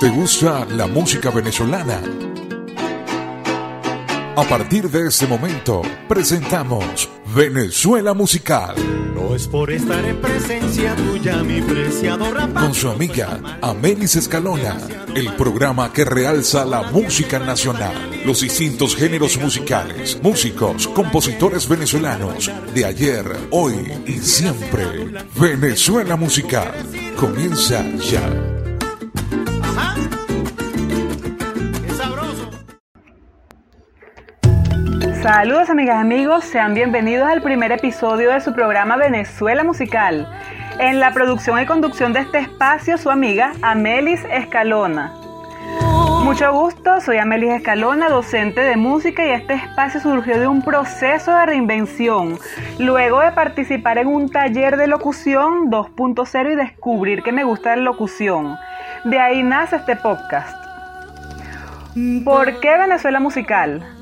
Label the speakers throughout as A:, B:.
A: ¿Te gusta la música venezolana? A partir de este momento, presentamos Venezuela Musical.
B: No es por estar en presencia tuya, mi preciado
A: Con su amiga Amelis Escalona, el programa que realza la música nacional, los distintos géneros musicales, músicos, compositores venezolanos de ayer, hoy y siempre. Venezuela Musical comienza ya.
C: Saludos amigas y amigos, sean bienvenidos al primer episodio de su programa Venezuela Musical. En la producción y conducción de este espacio, su amiga Amelis Escalona. Mucho gusto, soy Amelis Escalona, docente de música y este espacio surgió de un proceso de reinvención, luego de participar en un taller de locución 2.0 y descubrir que me gusta la locución. De ahí nace este podcast. ¿Por qué Venezuela Musical?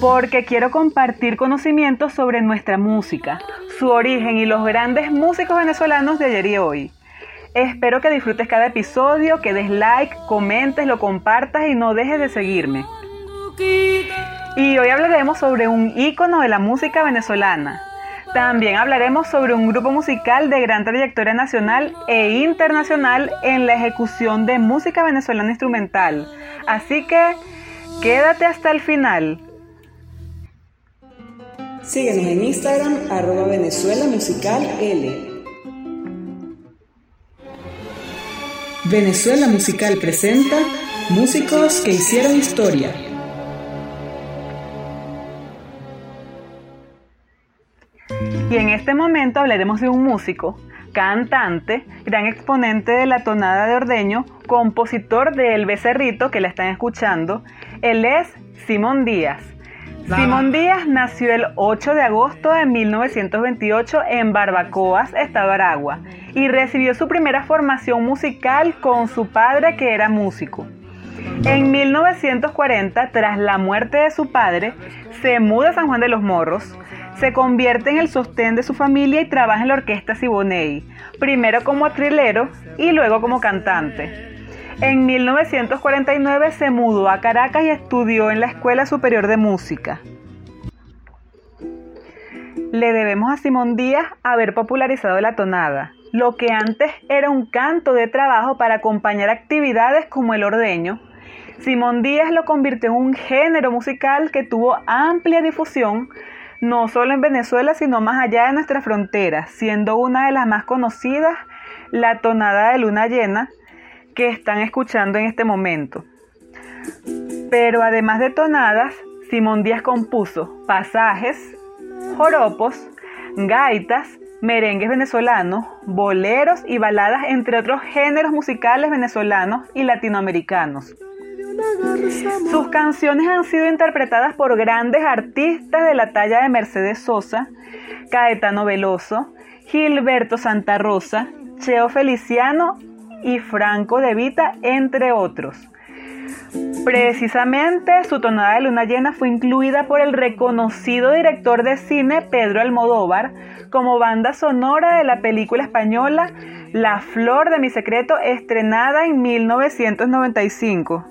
C: Porque quiero compartir conocimientos sobre nuestra música, su origen y los grandes músicos venezolanos de ayer y hoy. Espero que disfrutes cada episodio, que des like, comentes, lo compartas y no dejes de seguirme. Y hoy hablaremos sobre un ícono de la música venezolana. También hablaremos sobre un grupo musical de gran trayectoria nacional e internacional en la ejecución de música venezolana instrumental. Así que quédate hasta el final.
D: Síguenos en Instagram, arroba Venezuela Musical L. Venezuela Musical presenta Músicos que hicieron historia.
C: Y en este momento hablaremos de un músico, cantante, gran exponente de la tonada de ordeño, compositor de El Becerrito que la están escuchando. Él es Simón Díaz. Simón Díaz nació el 8 de agosto de 1928 en Barbacoas, Estado Aragua, y recibió su primera formación musical con su padre que era músico. En 1940, tras la muerte de su padre, se muda a San Juan de los Morros, se convierte en el sostén de su familia y trabaja en la orquesta Siboney, primero como trilero y luego como cantante. En 1949 se mudó a Caracas y estudió en la Escuela Superior de Música. Le debemos a Simón Díaz haber popularizado la tonada, lo que antes era un canto de trabajo para acompañar actividades como el ordeño. Simón Díaz lo convirtió en un género musical que tuvo amplia difusión, no solo en Venezuela, sino más allá de nuestras fronteras, siendo una de las más conocidas la tonada de luna llena, que están escuchando en este momento. Pero además de tonadas, Simón Díaz compuso pasajes, joropos, gaitas, merengues venezolanos, boleros y baladas, entre otros géneros musicales venezolanos y latinoamericanos. Sus canciones han sido interpretadas por grandes artistas de la talla de Mercedes Sosa, Caetano Veloso, Gilberto Santa Rosa, Cheo Feliciano y Franco de Vita, entre otros. Precisamente su tonada de luna llena fue incluida por el reconocido director de cine Pedro Almodóvar como banda sonora de la película española La Flor de mi Secreto estrenada en 1995.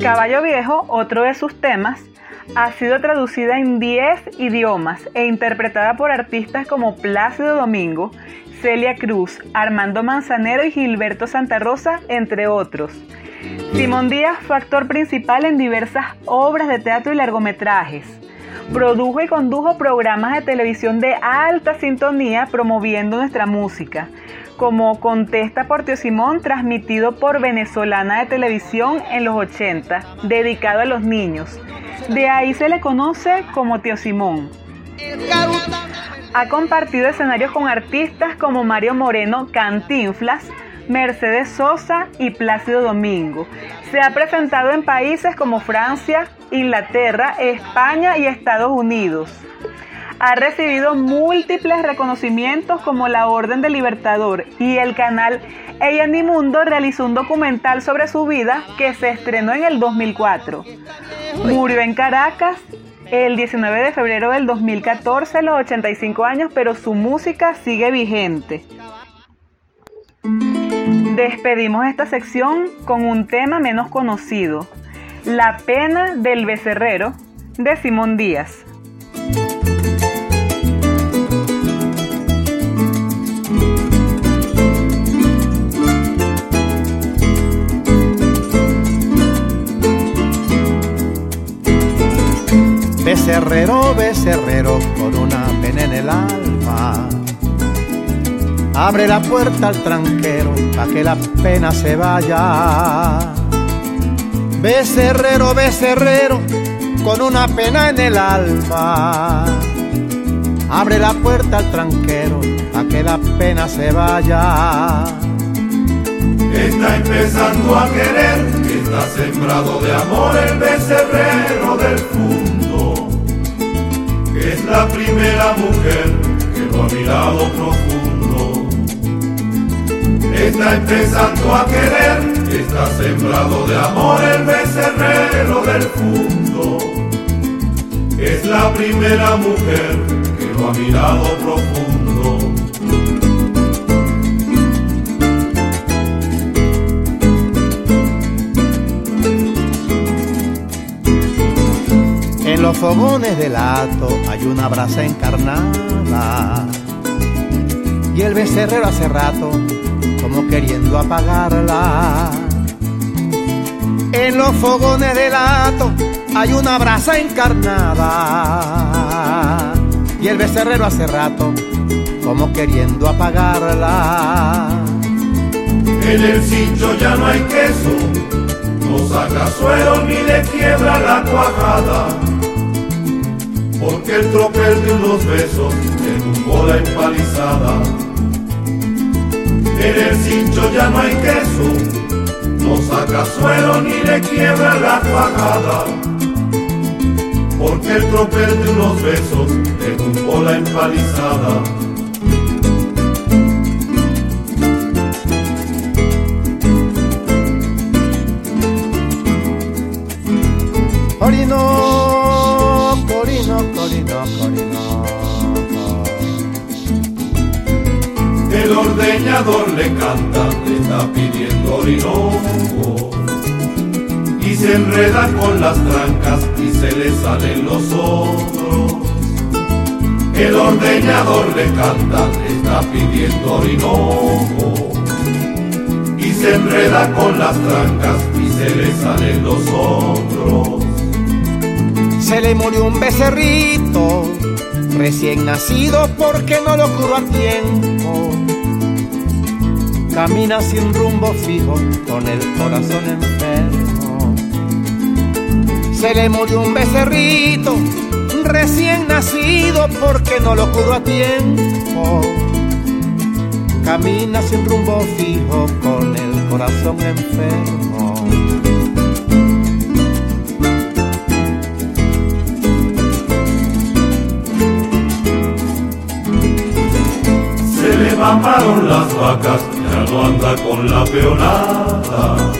C: Caballo Viejo, otro de sus temas, ha sido traducida en 10 idiomas e interpretada por artistas como Plácido Domingo, Celia Cruz, Armando Manzanero y Gilberto Santa Rosa, entre otros. Simón Díaz fue actor principal en diversas obras de teatro y largometrajes. Produjo y condujo programas de televisión de alta sintonía promoviendo nuestra música, como Contesta por Tío Simón, transmitido por Venezolana de Televisión en los 80, dedicado a los niños. De ahí se le conoce como Tío Simón. Ha compartido escenarios con artistas como Mario Moreno, Cantinflas, Mercedes Sosa y Plácido Domingo. Se ha presentado en países como Francia, Inglaterra, España y Estados Unidos. Ha recibido múltiples reconocimientos como la Orden del Libertador y el canal Ella Mundo realizó un documental sobre su vida que se estrenó en el 2004. Murió en Caracas el 19 de febrero del 2014 los 85 años, pero su música sigue vigente. Despedimos esta sección con un tema menos conocido, La pena del becerrero de Simón Díaz.
E: Becerrero, becerrero, con una pena en el alma. Abre la puerta al tranquero para que la pena se vaya. Becerrero, becerrero, con una pena en el alma. Abre la puerta al tranquero para que la pena se vaya.
F: Está empezando a querer, está sembrado de amor el becerrero del fondo. Es la primera mujer que lo ha mirado profundo. Está empezando a querer, está sembrado de amor el becerrero del fondo. Es la primera mujer que lo ha mirado profundo.
E: Los fogones del hato hay una brasa encarnada. Y el becerrero hace rato como queriendo apagarla. En los fogones del hato hay una brasa encarnada. Y el becerrero hace rato como queriendo apagarla.
F: En el cincho ya no hay queso, no saca suelo ni le quiebra la cuajada. Porque el tropel de unos besos le tumbó la empalizada. En el cincho ya no hay queso, no saca suelo ni le quiebra la cuajada. Porque el tropel de unos besos le tumbó la empalizada.
E: Corino,
F: ordeñador le canta, le está pidiendo orinoco. Y se enreda con las trancas y se le salen los otros. El ordeñador le canta, le está pidiendo orinoco. Y se enreda con las trancas y se le salen los otros.
E: Se le murió un becerrito recién nacido porque no lo curó a tiempo. Camina sin rumbo fijo con el corazón enfermo. Se le murió un becerrito recién nacido porque no lo curó a tiempo. Camina sin rumbo fijo con el corazón enfermo.
F: Se le mamaron las vacas, con la peonada.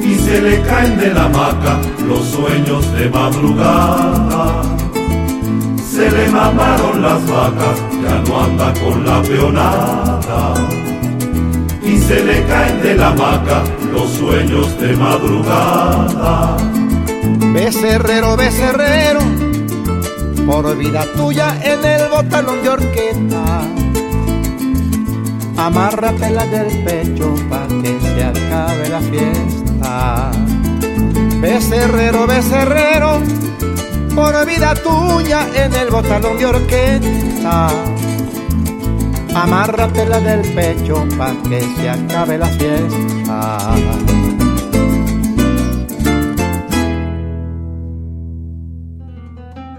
F: Y se le caen de la hamaca los sueños de madrugada. Se le mamaron las vacas, ya no anda con la peonada. Y se le caen de la hamaca los sueños de madrugada.
E: Becerrero, becerrero, por vida tuya en el botalón de orquesta. Amárratela del pecho pa' que se acabe la fiesta. Becerrero, becerrero, por vida tuya en el botalón de orquesta. Amárratela del pecho pa' que se acabe la fiesta.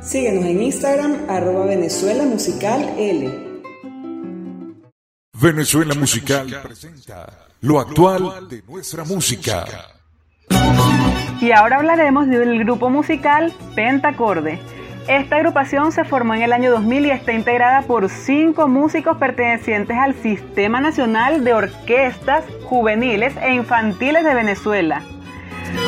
D: Síguenos en Instagram, arroba Venezuela Musical L.
A: Venezuela Musical presenta lo actual de nuestra música.
C: Y ahora hablaremos del grupo musical Pentacorde. Esta agrupación se formó en el año 2000 y está integrada por cinco músicos pertenecientes al Sistema Nacional de Orquestas Juveniles e Infantiles de Venezuela.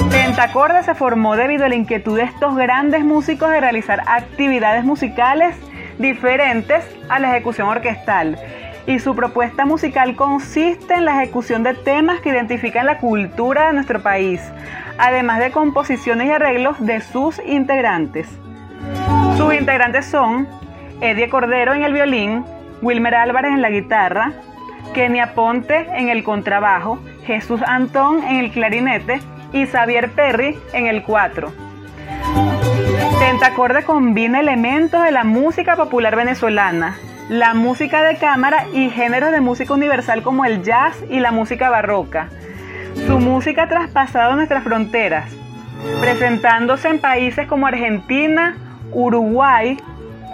C: Pentacorde se formó debido a la inquietud de estos grandes músicos de realizar actividades musicales diferentes a la ejecución orquestal. Y su propuesta musical consiste en la ejecución de temas que identifican la cultura de nuestro país, además de composiciones y arreglos de sus integrantes. Sus integrantes son Eddie Cordero en el violín, Wilmer Álvarez en la guitarra, Kenia Ponte en el contrabajo, Jesús Antón en el clarinete y Xavier Perry en el cuatro. Pentacorde combina elementos de la música popular venezolana, la música de cámara y géneros de música universal como el jazz y la música barroca. Su música ha traspasado nuestras fronteras, presentándose en países como Argentina, Uruguay,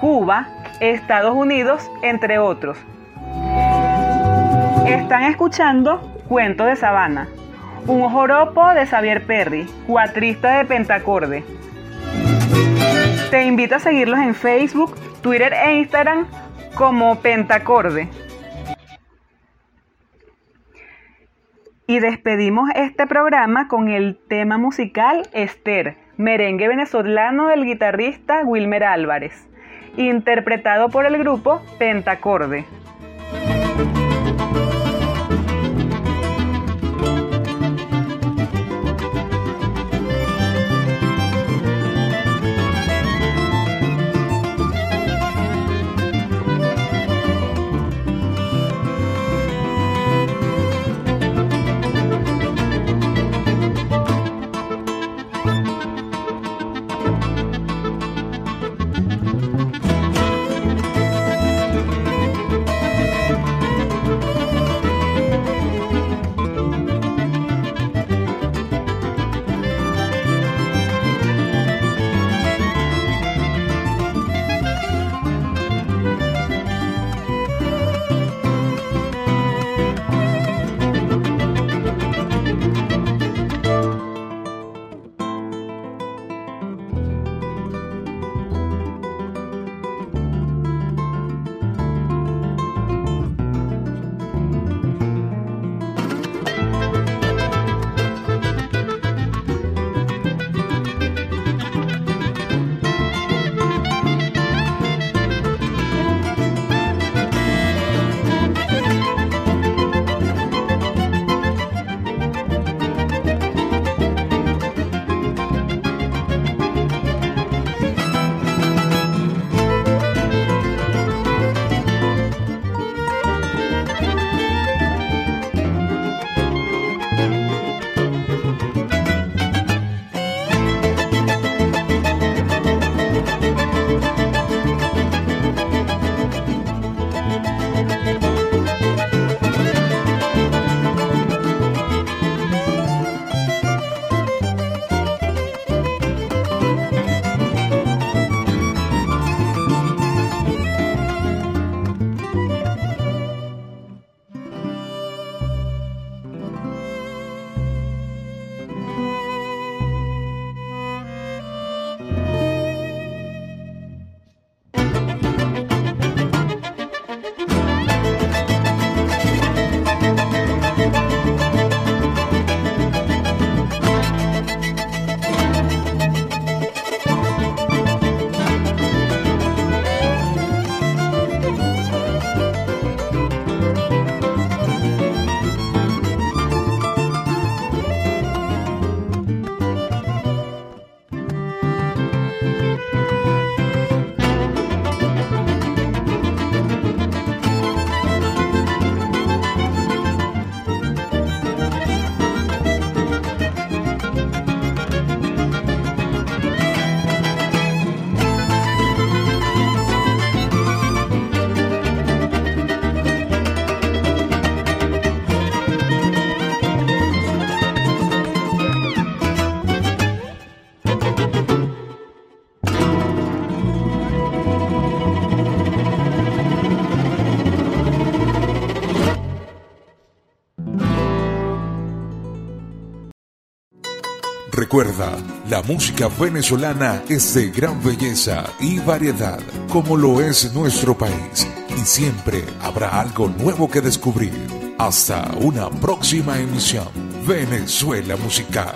C: Cuba, Estados Unidos, entre otros. Están escuchando Cuento de Sabana, un joropo de Xavier Perry, cuatrista de Pentacorde. Te invito a seguirlos en Facebook, Twitter e Instagram como Pentacorde. Y despedimos este programa con el tema musical Esther, merengue venezolano del guitarrista Wilmer Álvarez, interpretado por el grupo Pentacorde.
A: Recuerda, la música venezolana es de gran belleza y variedad, como lo es nuestro país, y siempre habrá algo nuevo que descubrir. Hasta una próxima emisión, Venezuela Musical.